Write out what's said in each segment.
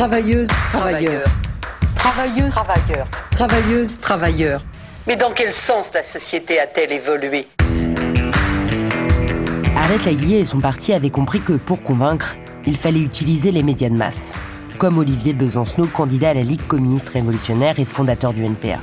Travailleuse, travailleur. Travailleuse, Travailleurs. travailleuse, travailleur. Mais dans quel sens la société a-t-elle évolué? Arlette Laguier et son parti avaient compris que pour convaincre, il fallait utiliser les médias de masse. Comme Olivier Besancenot, candidat à la Ligue communiste révolutionnaire et fondateur du NPA.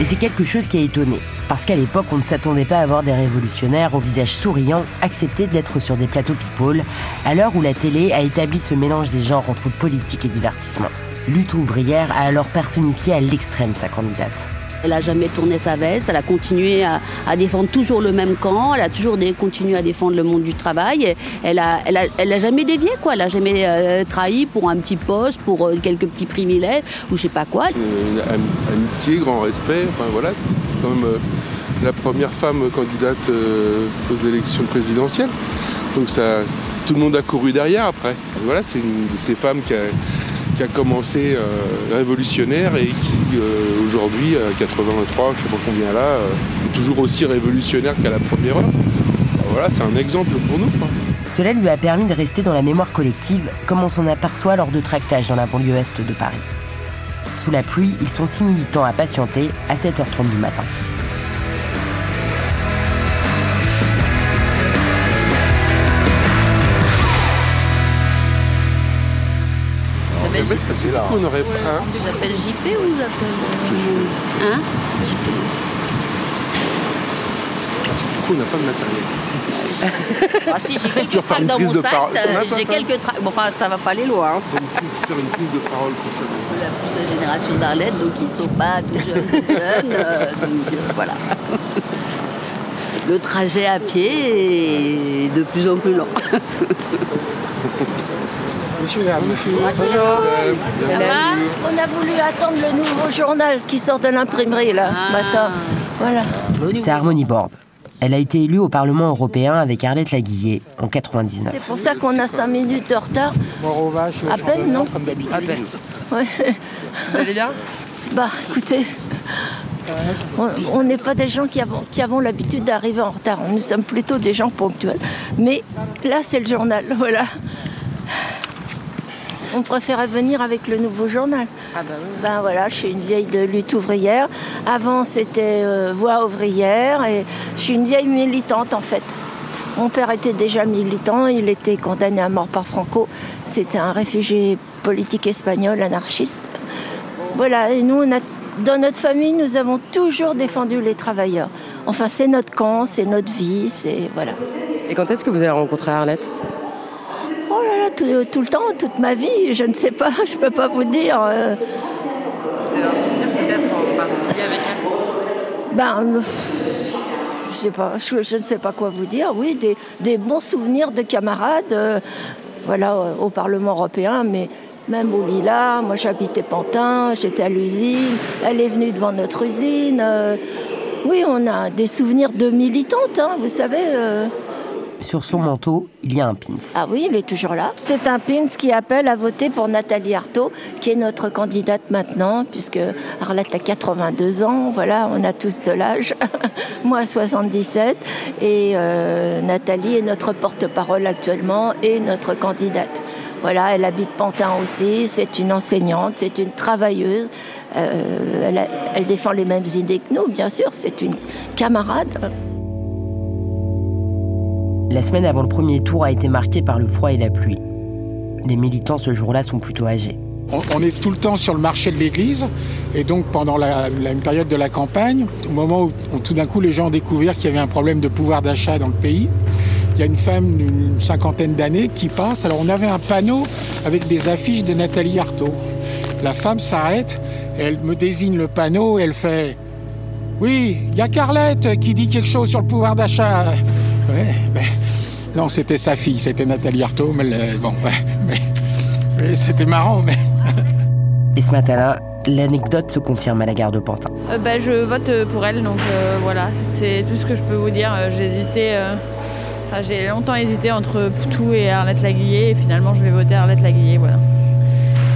Et c'est quelque chose qui a étonné, parce qu'à l'époque, on ne s'attendait pas à voir des révolutionnaires au visage souriant accepter d'être sur des plateaux people, à l'heure où la télé a établi ce mélange des genres entre politique et divertissement. Lutte ouvrière a alors personnifié à l'extrême sa candidate. Elle a jamais tourné sa veste, elle a continué à, défendre toujours le même camp, elle a toujours continué à défendre le monde du travail. Elle a, jamais dévié quoi, elle a jamais euh, trahi pour un petit poste, pour euh, quelques petits privilèges ou je sais pas quoi. Amitié, grand respect. Enfin voilà, c'est quand même euh, la première femme candidate aux élections présidentielles. Donc ça, tout le monde a couru derrière après. Voilà, c'est une de ces femmes qui a, qui a commencé révolutionnaire et qui euh, aujourd'hui, à 83, je sais pas combien là, euh, est toujours aussi révolutionnaire qu'à la première heure. Ben voilà, c'est un exemple pour nous. Cela lui a permis de rester dans la mémoire collective, comme on s'en aperçoit lors de tractages dans la banlieue est de Paris. Sous la pluie, ils sont six militants à patienter à 7h30 du matin. Bête parce que coup, on aurait pas. hein, J'appelle JP ou j'appelle Hein du coup, on n'a pas de matériel. Ah si, j'ai vas quelques tracts dans mon sac, euh, j'ai quelques tracts. Bon, enfin, ça va pas aller loin. hein. Faire une prise de parole pour ça. La plus la génération d'Arlette, donc ils sont pas tout jeunes, euh, donc euh, voilà. Le trajet à pied est de plus en plus long. On a voulu attendre le nouveau journal qui sort de l'imprimerie là ce matin. Voilà. C'est Harmony Board. Elle a été élue au Parlement européen avec Arlette Laguillet en 99. C'est pour ça qu'on a 5 minutes de retard. À peine, non À peine. Ouais. Vous allez bien Bah écoutez, on- on n'est pas des gens qui avons, qui avons l'habitude d'arriver en retard. Nous sommes plutôt des gens ponctuels. Mais là, c'est le journal, voilà. On préférait venir avec le nouveau journal. Ah bah oui. Ben voilà, je suis une vieille de lutte ouvrière. Avant, c'était euh, voix ouvrière et je suis une vieille militante en fait. Mon père était déjà militant, il était condamné à mort par Franco. C'était un réfugié politique espagnol, anarchiste. Voilà, et nous, on a, dans notre famille, nous avons toujours défendu les travailleurs. Enfin, c'est notre camp, c'est notre vie, c'est voilà. Et quand est-ce que vous avez rencontré Arlette? Tout, tout le temps, toute ma vie, je ne sais pas, je peux pas vous dire. euh, Vous avez un souvenir peut-être en particulier avec elle? Ben, euh, je sais pas, je, je ne sais pas quoi vous dire. Oui, des, des bons souvenirs de camarades, euh, voilà, euh, au Parlement européen, mais même au Lila. Moi, j'habitais Pantin, j'étais à l'usine. Elle est venue devant notre usine. euh, Oui, on a des souvenirs de militantes, hein, vous savez. euh. Sur son manteau, il y a un pins. Ah oui, il est toujours là. C'est un pins qui appelle à voter pour Nathalie Arthaud, qui est notre candidate maintenant, puisque Arlette a 82 ans. Voilà, on a tous de l'âge. Moi, 77. Et euh, Nathalie est notre porte-parole actuellement et notre candidate. Voilà, elle habite Pantin aussi. C'est une enseignante, c'est une travailleuse. Euh, elle, défend les mêmes idées que nous, bien sûr. C'est une camarade. La semaine avant le premier tour a été marquée par le froid et la pluie. Les militants ce jour-là sont plutôt âgés. On, est tout le temps sur le marché de l'église. Et donc, pendant une période de la campagne, au moment où, tout d'un coup les gens ont découvert qu'il y avait un problème de pouvoir d'achat dans le pays, il y a une femme d'une cinquantaine d'années qui passe. Alors, on avait un panneau avec des affiches de Nathalie Arthaud. La femme s'arrête, elle me désigne le panneau et elle fait Oui, il y a Carlette qui dit quelque chose sur le pouvoir d'achat. Ben, non, c'était sa fille, c'était Nathalie Arthaud, mais le- bon, ouais, mais, mais c'était marrant, mais. Et ce matin-là, l'anecdote se confirme à la gare de Pantin. Euh, bah, je vote euh, pour elle, donc euh, voilà, c'est tout ce que je peux vous dire. Euh, J'ai hésité, euh, enfin, j'ai longtemps hésité entre Poutou et Arlette Laguillet, et finalement je vais voter Arlette Laguillet, voilà.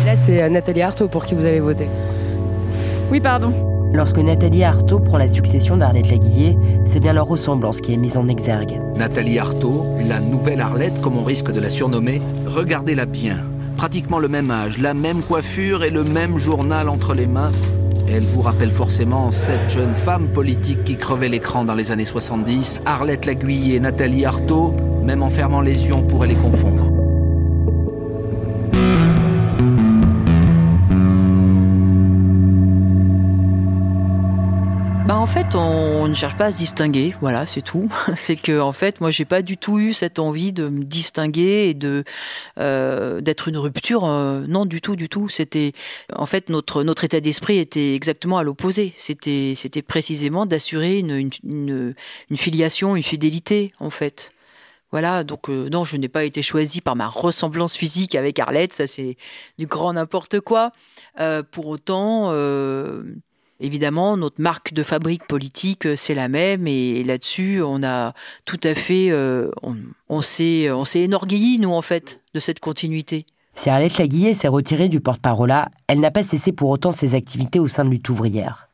Là, c'est Nathalie Arthaud pour qui vous allez voter. Oui, pardon. Lorsque Nathalie Arthaud prend la succession d'Arlette Laguillet, c'est bien leur ressemblance qui est mise en exergue. Nathalie Arthaud, la nouvelle Arlette, comme on risque de la surnommer, regardez-la bien. Pratiquement le même âge, la même coiffure et le même journal entre les mains. Elle vous rappelle forcément cette jeune femme politique qui crevait l'écran dans les années 70, Arlette Laguille et Nathalie Arthaud, même en fermant les yeux, on pourrait les confondre. On ne cherche pas à se distinguer, voilà, c'est tout. C'est que en fait, moi, j'ai pas du tout eu cette envie de me distinguer et de euh, d'être une rupture. euh, non, du tout, du tout. C'était en fait notre notre état d'esprit était exactement à l'opposé. C'était c'était précisément d'assurer une, une filiation, une fidélité, en fait. Voilà, donc euh, non, je n'ai pas été choisie par ma ressemblance physique avec Arlette, ça c'est du grand n'importe quoi. Pour autant, évidemment, notre marque de fabrique politique, euh, c'est la même, et là-dessus, on a tout à fait, euh, on, on s'est, on s'est énorgueilli, nous, en fait, de cette continuité. Si Arlette Laguillet s'est retirée du porte-parole, elle n'a pas cessé pour autant ses activités au sein de Lutte ouvrière.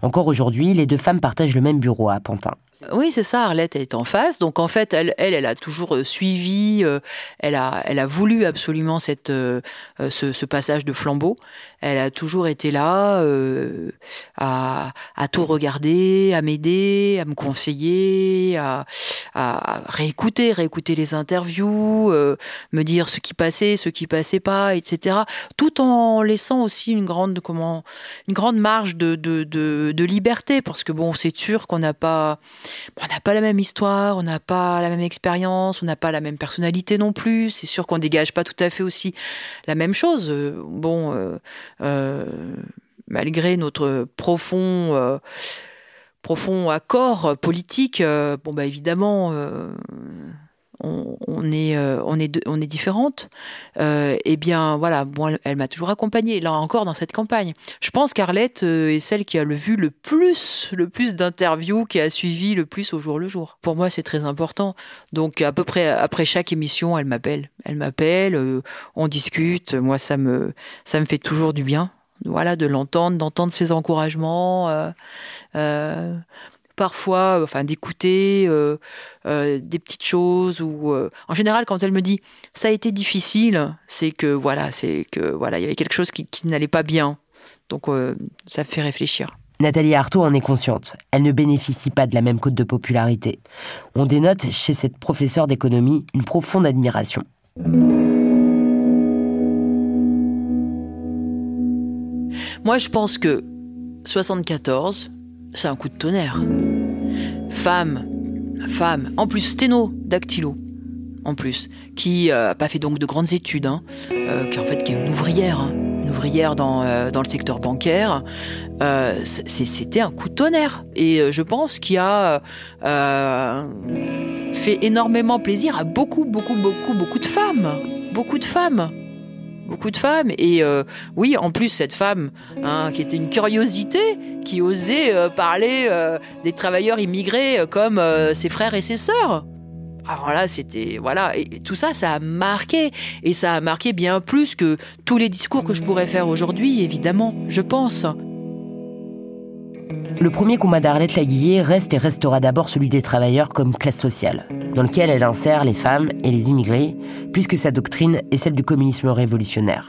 Encore aujourd'hui, les deux femmes partagent le même bureau à Pantin. Oui, c'est ça, Arlette est en face. Donc en fait, elle, elle, a toujours euh, suivi, euh, elle, a, elle a voulu absolument cette, euh, ce, passage de flambeau. Elle a toujours été là à, tout regarder, à m'aider, à me conseiller, à, réécouter, réécouter les interviews, me dire ce qui passait, ce qui passait pas, etc. Tout en laissant aussi une grande, comment, une grande marge de, de, de, de liberté, parce que bon, c'est sûr qu'on n'a pas on n'a pas la même histoire, on n'a pas la même expérience, on n'a pas la même personnalité non plus. C'est sûr qu'on dégage pas tout à fait aussi la même chose. Euh, Bon, euh, euh, malgré notre profond, profond accord politique, bon bah évidemment. On, est, euh, on est, on est différentes. Euh, eh bien, voilà, bon, elle, m'a toujours accompagnée. Là encore, dans cette campagne, je pense qu'Arlette euh, est celle qui a le vu le plus, le plus d'interviews, qui a suivi le plus au jour le jour. Pour moi, c'est très important. Donc, à peu près après chaque émission, elle m'appelle. Elle m'appelle, on discute. Moi, ça me, ça me fait toujours du bien. Voilà, de l'entendre, d'entendre ses encouragements. Parfois, euh, enfin, d'écouter euh, euh, des petites choses ou, euh, en général, quand elle me dit ça a été difficile, c'est que voilà, c'est que voilà, il y avait quelque chose qui, qui n'allait pas bien. Donc, ça fait réfléchir. Nathalie Arthaud en est consciente. Elle ne bénéficie pas de la même cote de popularité. On dénote chez cette professeure d'économie une profonde admiration. Moi, je pense que 74, c'est un coup de tonnerre. Femme, femme, en plus sténo, dactylo, en plus, qui n'a pas fait donc de grandes études, hein, euh, qui en fait qui est une ouvrière, hein, une ouvrière dans, euh, dans le secteur bancaire. Euh, C'était un coup de tonnerre. Et euh, je pense qu'il a euh, fait énormément plaisir à beaucoup, beaucoup, beaucoup, beaucoup de femmes. Beaucoup de femmes. Beaucoup de femmes. Et euh, oui, en plus, cette femme, hein, qui était une curiosité, qui osait euh, parler euh, des travailleurs immigrés comme ses frères et ses sœurs. Alors là, c'était voilà, tout ça, ça a marqué, et ça a marqué bien plus que tous les discours que je pourrais faire aujourd'hui, évidemment, je pense. Le premier combat d'Arlette Laguillet reste et restera d'abord celui des travailleurs comme classe sociale, dans lequel elle insère les femmes et les immigrés, puisque sa doctrine est celle du communisme révolutionnaire.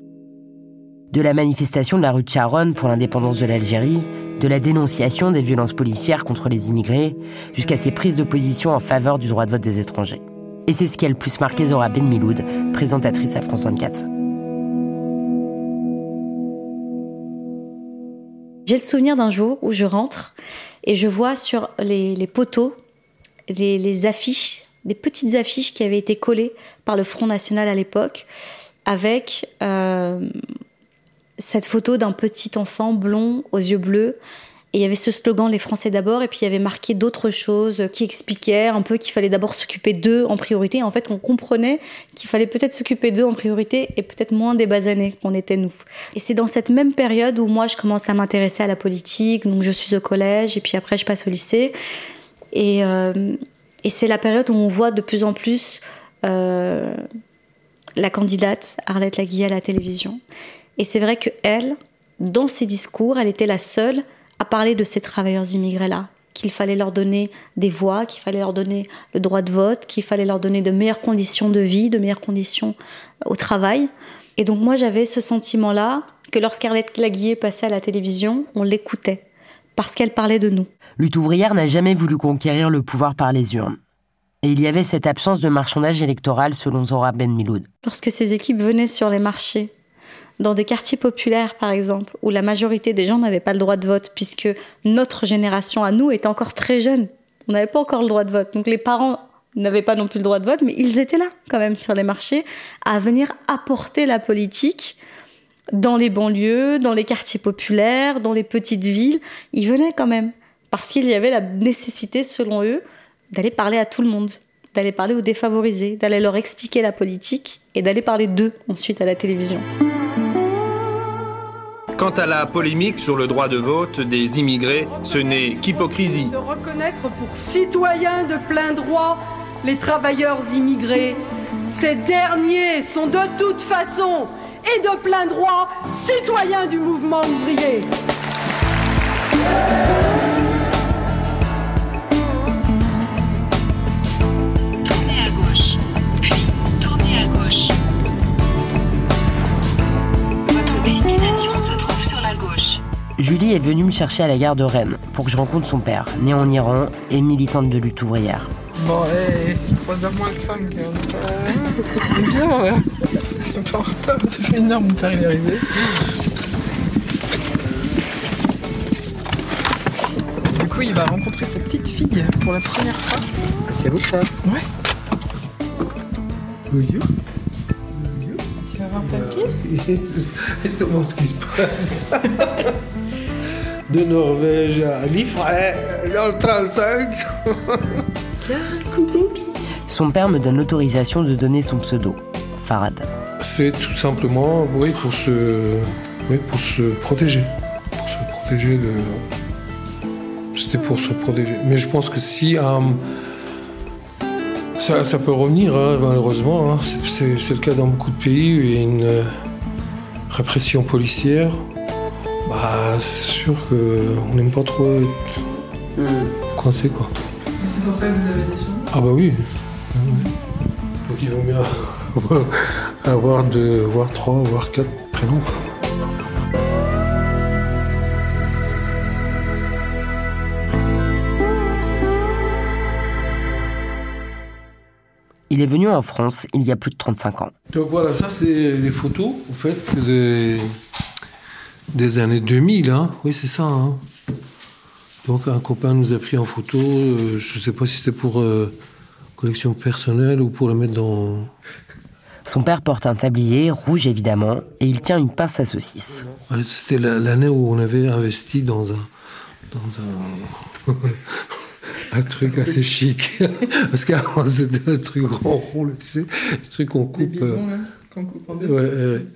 De la manifestation de la rue de Charonne pour l'indépendance de l'Algérie, de la dénonciation des violences policières contre les immigrés, jusqu'à ses prises de position en faveur du droit de vote des étrangers. Et c'est ce qui a le plus marqué Zora Ben Miloud, présentatrice à France 24. J'ai le souvenir d'un jour où je rentre et je vois sur les, poteaux les, affiches, des petites affiches qui avaient été collées par le Front National à l'époque, avec euh, cette photo d'un petit enfant blond aux yeux bleus et il y avait ce slogan Les Français d'abord, et puis il y avait marqué d'autres choses qui expliquaient un peu qu'il fallait d'abord s'occuper d'eux en priorité. En fait, on comprenait qu'il fallait peut-être s'occuper d'eux en priorité et peut-être moins des basanés qu'on était nous. Et c'est dans cette même période où moi je commence à m'intéresser à la politique, donc je suis au collège et puis après je passe au lycée. Et, euh, et c'est la période où on voit de plus en plus euh, la candidate Arlette Laguille à la télévision. Et c'est vrai que elle, dans ses discours, elle était la seule à parler de ces travailleurs immigrés-là, qu'il fallait leur donner des voix, qu'il fallait leur donner le droit de vote, qu'il fallait leur donner de meilleures conditions de vie, de meilleures conditions au travail. Et donc moi j'avais ce sentiment-là que lorsqu'Arlette Laguillet passait à la télévision, on l'écoutait, parce qu'elle parlait de nous. Lutte ouvrière n'a jamais voulu conquérir le pouvoir par les urnes. Et il y avait cette absence de marchandage électoral selon Zora Ben Miloud. Lorsque ces équipes venaient sur les marchés dans des quartiers populaires, par exemple, où la majorité des gens n'avaient pas le droit de vote, puisque notre génération à nous était encore très jeune. On n'avait pas encore le droit de vote. Donc les parents n'avaient pas non plus le droit de vote, mais ils étaient là quand même sur les marchés à venir apporter la politique dans les banlieues, dans les quartiers populaires, dans les petites villes. Ils venaient quand même parce qu'il y avait la nécessité, selon eux, d'aller parler à tout le monde, d'aller parler aux défavorisés, d'aller leur expliquer la politique et d'aller parler d'eux ensuite à la télévision. Quant à la polémique sur le droit de vote des immigrés, ce n'est qu'hypocrisie. De reconnaître pour citoyens de plein droit les travailleurs immigrés. Ces derniers sont de toute façon et de plein droit citoyens du mouvement ouvrier. Julie est venue me chercher à la gare de Rennes pour que je rencontre son père, né en Iran et militante de lutte ouvrière. Bon, hé, 3h moins que 5. Hein. Bien, ouais. Je suis pas en retard, ça fait une heure, mon père est arrivé. Du coup, il va rencontrer sa petite fille pour la première fois. C'est vous ça Ouais. Bonjour. Tu vas voir papier Je te demande ce qui se passe. de Norvège à Liffray, dans le 35. Son père me donne l'autorisation de donner son pseudo, Farad. C'est tout simplement, oui, pour se, oui, pour se protéger. Pour se protéger de. C'était pour se protéger. Mais je pense que si. Euh, ça, ça, peut revenir, hein, malheureusement. Hein. C'est le cas dans beaucoup de pays où il y a une euh, répression policière bah, c'est sûr qu'on n'aime pas trop être coincé, quoi. C'est pour ça que vous avez des sons Ah bah oui. Donc il vaut mieux avoir deux, voire trois, voire quatre prénoms. Il est venu en France il y a plus de 35 ans. Donc voilà, ça c'est les photos, en fait, que des des années 2000, hein Oui, c'est ça. Hein Donc un copain nous a pris en photo, euh, je ne sais pas si c'était pour euh, collection personnelle ou pour le mettre dans... Son père porte un tablier, rouge évidemment, et il tient une pince à saucisse. c'était l'année où on avait investi dans un... Dans un... un truc assez chic. Parce qu'avant, c'était un truc rond, rond, tu sais, le truc qu'on coupe. Bidons, là, qu'on coupe en deux. Ouais.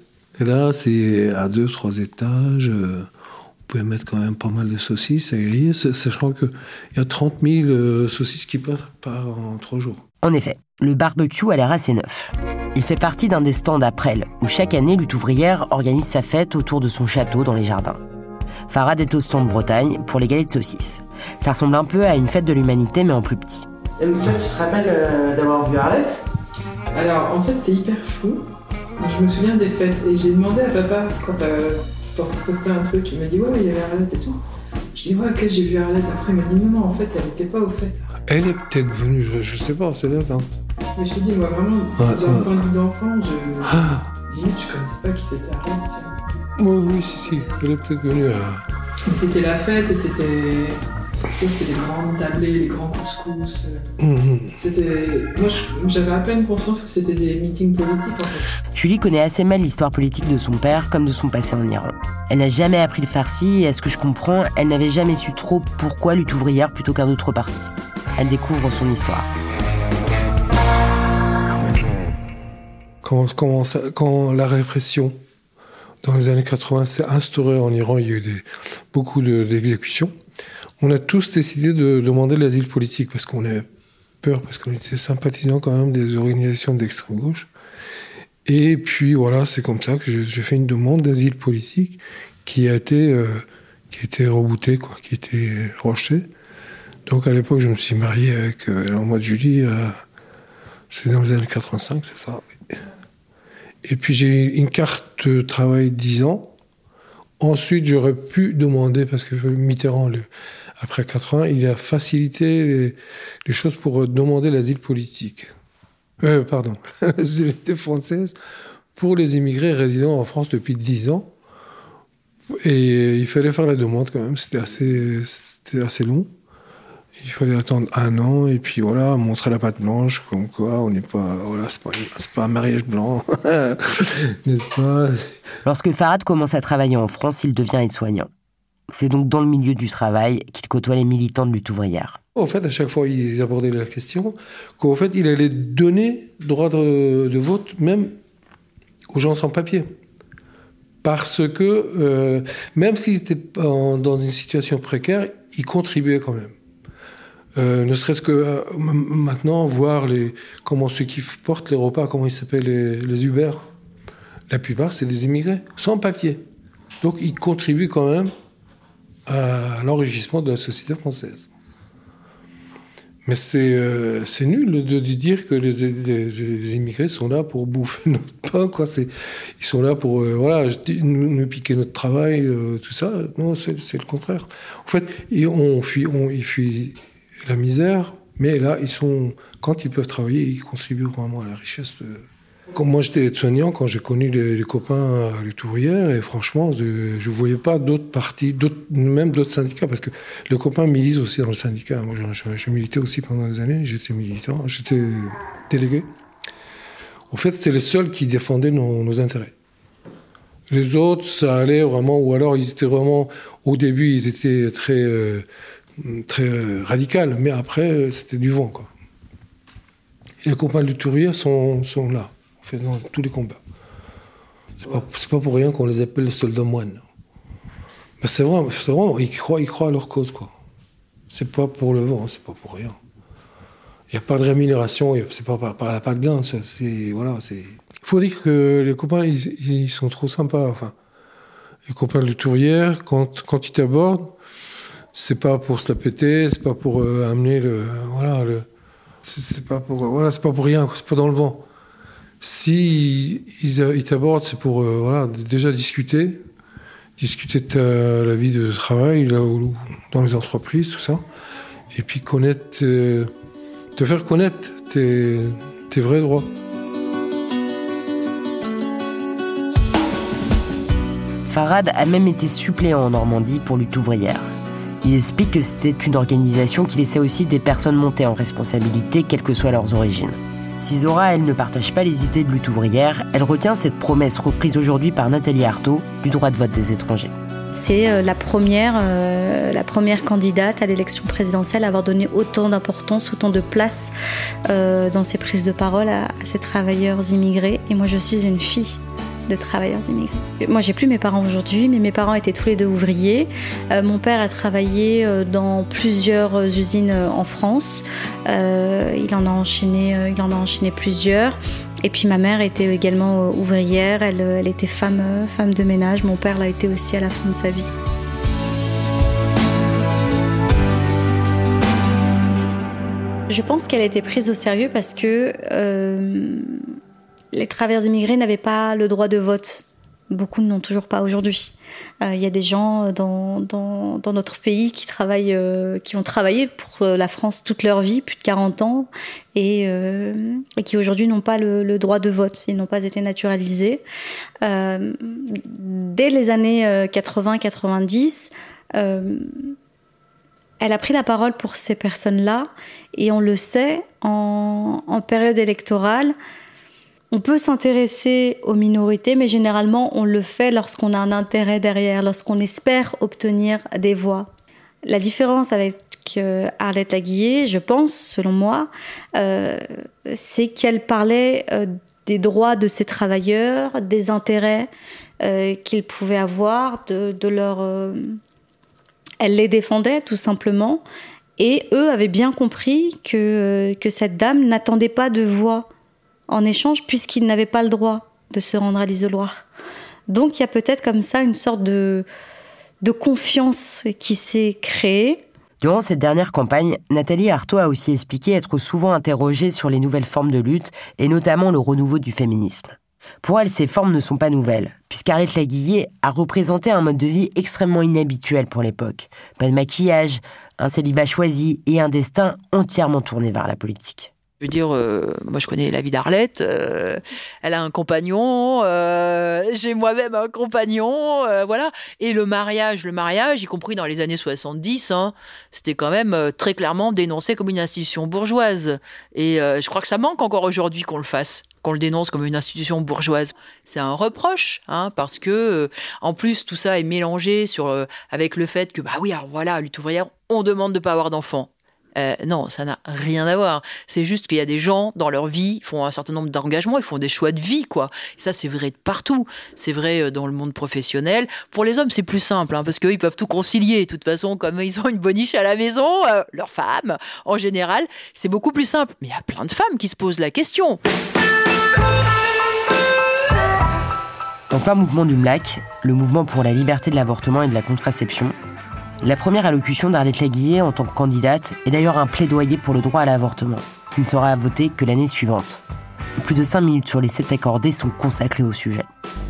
Et là, c'est à deux, trois étages. euh, on pouvait mettre quand même pas mal de saucisses à griller, sa- sachant qu'il y a 30 000 euh, saucisses qui passent par en trois jours. En effet, le barbecue a l'air assez neuf. Il fait partie d'un des stands à Presles, où chaque année, Lutte ouvrière organise sa fête autour de son château dans les jardins. Farad est au stand Bretagne pour les galettes de saucisses. Ça ressemble un peu à une fête de l'humanité, mais en plus petit. toi, tu te rappelles euh, d'avoir vu Arlette? Alors, en fait, c'est hyper flou. Je me souviens des fêtes et j'ai demandé à papa quand euh, pour poster un truc, il m'a dit ouais, il y avait Arlette et tout. Je dis ouais, ok, j'ai vu Arlette. Après, il m'a dit non, non, en fait, elle n'était pas aux fêtes. Elle est peut-être venue, je, je sais pas, c'est là, hein. Mais je te dis, moi vraiment, Ouais, d'un point de vue d'enfant, je. Ah. Limite, je connaissais pas qui c'était Arlette. Oui, oui, si, si, elle est peut-être venue à... Mais c'était la fête et c'était. C'était les grandes tablées, les grands couscous. euh. Mhm. C'était. Moi, j'avais à peine conscience que c'était des meetings politiques en fait. Julie connaît assez mal l'histoire politique de son père comme de son passé en Iran. Elle n'a jamais appris le farsi et à ce que je comprends, elle n'avait jamais su trop pourquoi lutte ouvrière plutôt qu'un autre parti. Elle découvre son histoire. Quand, quand, ça- quand la répression dans les années 80 s'est instaurée en Iran, il y a eu des, beaucoup de- d'exécutions. On a tous décidé de demander l'asile politique parce qu'on avait peur, parce qu'on était sympathisants quand même des organisations d'extrême gauche. Et puis voilà, c'est comme ça que j'ai fait une demande d'asile politique qui a été, euh, qui a été rebootée, quoi, qui a été rejetée. Donc à l'époque, je me suis marié avec, euh, en mois de juillet, euh, c'est dans les années 85, c'est ça. Et puis j'ai une carte de travail 10 ans. Ensuite, j'aurais pu demander, parce que Mitterrand, le- après 80, il a facilité les, choses pour demander l'asile politique. Euh, pardon, la nationalité française pour les immigrés résidant en France depuis 10 ans. Et il fallait faire la demande quand même, c'était assez, assez long. Il fallait attendre un an et puis voilà, montrer la patte blanche, comme quoi on n'est pas, voilà, c'est pas, pas un mariage blanc, n'est-ce pas? Lorsque Farad commence à travailler en France, il devient aide-soignant. C'est donc dans le milieu du travail qu'il côtoie les militants de lutte ouvrière. En fait, à chaque fois, ils abordaient la question qu'en fait, il allait donner droit de, vote même aux gens sans papier. Parce que euh, même s'ils étaient en- dans une situation précaire, ils contribuaient quand même. Euh, ne serait-ce que euh, maintenant, voir les, comment ceux qui portent les repas, comment ils s'appellent les, les Uber, la plupart, c'est des immigrés, sans papier. Donc, ils contribuent quand même à l'enrichissement de la société française. Mais c'est euh, nul de, dire que les, immigrés sont là pour bouffer notre pain. Quoi. Ils sont là pour euh, voilà, nous, nous piquer notre travail, euh, tout ça. Non, c'est le contraire. En fait, ils, on fuit, ils fuient la misère, mais là, ils sont, quand ils peuvent travailler, ils contribuent vraiment à la richesse. Quand moi j'étais soignant, quand j'ai connu les, copains à lutte ouvrière, et franchement, je ne voyais pas d'autres partis, même d'autres syndicats, parce que les copains militent aussi dans le syndicat. Moi, je militais aussi pendant des années, j'étais militant, j'étais délégué. En fait, c'était les seuls qui défendaient nos, intérêts. Les autres, ça allait vraiment, ou alors ils étaient vraiment, au début, ils étaient très, euh, très euh, radical, mais après, euh, c'était du vent, les copains de lutte ouvrière sont, sont là, fait, dans tous les combats. C'est pas, pas pour rien qu'on les appelle les soldats moines. Mais c'est vrai, c'est vraiment, ils croient, ils croient à leur cause, quoi. C'est pas pour le vent, c'est pas pour rien. Il n'y a pas de rémunération, c'est pas par, la pas de gain, c'est voilà, c'est. Il faut dire que les copains, ils, sont trop sympas. Enfin, les copains de tourière, quand ils t'abordent, c'est pas pour se la péter, c'est pas pour euh, amener le voilà le, c'est pas pour voilà, c'est pas pour rien, c'est pas dans le vent. Si ils, ils t'abordent, c'est pour euh, voilà déjà discuter, discuter de ta- la vie de travail là où, dans les entreprises, tout ça, et puis connaître, euh, te faire connaître tes, tes vrais droits. Farad a même été suppléant en Normandie pour lutte ouvrière. Il explique que c'était une organisation qui laissait aussi des personnes monter en responsabilité, quelles que soient leurs origines. Si Zora, elle, ne partage pas les idées de lutte ouvrière, elle retient cette promesse reprise aujourd'hui par Nathalie Arthaud du droit de vote des étrangers. C'est euh, la première, euh, la première candidate à l'élection présidentielle à avoir donné autant d'importance, autant de place euh, dans ses prises de parole à, à ces travailleurs immigrés. Et moi, je suis une fille de travailleurs immigrés. Moi, j'ai plus mes parents aujourd'hui, mais mes parents étaient tous les deux ouvriers. Euh, mon père a travaillé euh, dans plusieurs usines euh, en France. il en a enchaîné, il en a enchaîné plusieurs. Et puis ma mère était également ouvrière. Elle, elle était femme, femme de ménage. Mon père l'a été aussi à la fin de sa vie. Je pense qu'elle a été prise au sérieux parce que les travailleurs immigrés n'avaient pas le droit de vote. Beaucoup n'ont toujours pas aujourd'hui. Euh, il y a des gens dans, dans, dans, notre pays qui travaillent, euh, qui ont travaillé pour la France toute leur vie, plus de 40 ans, et, euh, qui aujourd'hui n'ont pas le, droit de vote. Ils n'ont pas été naturalisés. Euh, dès les années 80-90, elle a pris la parole pour ces personnes-là et on le sait, en période électorale, on peut s'intéresser aux minorités, mais généralement on le fait lorsqu'on a un intérêt derrière, lorsqu'on espère obtenir des voix. La différence avec euh, Arlette Laguillet, je pense, selon moi, euh, c'est qu'elle parlait euh, des droits de ces travailleurs, des intérêts qu'ils pouvaient avoir, de, de leur elle les défendait tout simplement. Et eux avaient bien compris que, que cette dame n'attendait pas de voix en échange puisqu'ils n'avaient pas le droit de se rendre à l'isoloir. Donc il y a peut-être comme ça une sorte de, de confiance qui s'est créée. Durant cette dernière campagne, Nathalie Arthaud a aussi expliqué être souvent interrogée sur les nouvelles formes de lutte et notamment le renouveau du féminisme. Pour elle, ces formes ne sont pas nouvelles, puisqu'Arlette Laguillet a représenté un mode de vie extrêmement inhabituel pour l'époque. Pas de maquillage, un célibat choisi et un destin entièrement tourné vers la politique. Je veux dire, euh, moi je connais la vie d'Arlette, euh, elle a un compagnon, euh, j'ai moi-même un compagnon, voilà. Et le mariage, le mariage, y compris dans les années 70, hein, c'était quand même très clairement dénoncé comme une institution bourgeoise. Et je crois que ça manque encore aujourd'hui qu'on le fasse qu'on le dénonce comme une institution bourgeoise. C'est un reproche, hein, parce que en plus tout ça est mélangé avec le fait que bah oui, alors voilà, lutte ouvrière, on demande de pas avoir d'enfants. Euh, non, ça n'a rien à voir. C'est juste qu'il y a des gens dans leur vie, font un certain nombre d'engagements, ils font des choix de vie, quoi. Et ça, c'est vrai de partout. C'est vrai dans le monde professionnel. Pour les hommes, c'est plus simple, hein, parce qu'eux, ils peuvent tout concilier. De toute façon, comme ils ont une boniche à la maison, euh, leur femme, en général, c'est beaucoup plus simple. Mais il y a plein de femmes qui se posent la question. En plein mouvement du MLAC, le mouvement pour la liberté de l'avortement et de la contraception, la première allocution d'Arlette Laguillet en tant que candidate est d'ailleurs un plaidoyer pour le droit à l'avortement, qui ne sera voté que l'année suivante. Plus de 5 minutes sur les 7 accordés sont consacrées au sujet.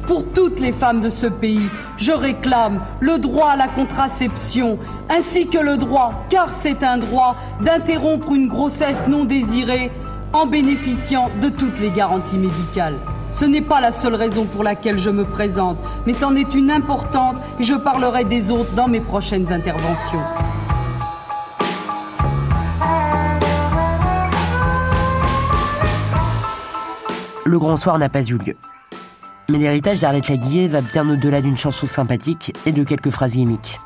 Pour toutes les femmes de ce pays, je réclame le droit à la contraception, ainsi que le droit, car c'est un droit, d'interrompre une grossesse non désirée en bénéficiant de toutes les garanties médicales. Ce n'est pas la seule raison pour laquelle je me présente, mais c'en est une importante et je parlerai des autres dans mes prochaines interventions. Le grand soir n'a pas eu lieu. Mais l'héritage d'Arlette Laguillet va bien au-delà d'une chanson sympathique et de quelques phrases gimmiques.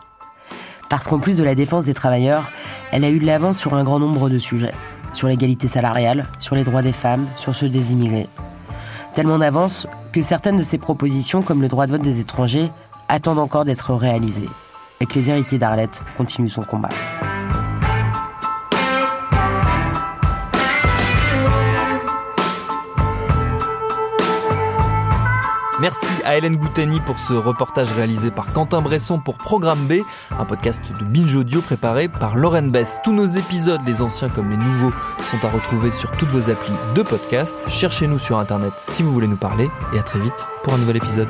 Parce qu'en plus de la défense des travailleurs, elle a eu de l'avance sur un grand nombre de sujets. Sur l'égalité salariale, sur les droits des femmes, sur ceux des immigrés. Tellement d'avance que certaines de ses propositions, comme le droit de vote des étrangers, attendent encore d'être réalisées. Et que les héritiers d'Arlette continuent son combat. Merci à Hélène Gouteni pour ce reportage réalisé par Quentin Bresson pour Programme B, un podcast de Binge Audio préparé par Lauren Bess. Tous nos épisodes, les anciens comme les nouveaux, sont à retrouver sur toutes vos applis de podcast. Cherchez-nous sur Internet si vous voulez nous parler et à très vite pour un nouvel épisode.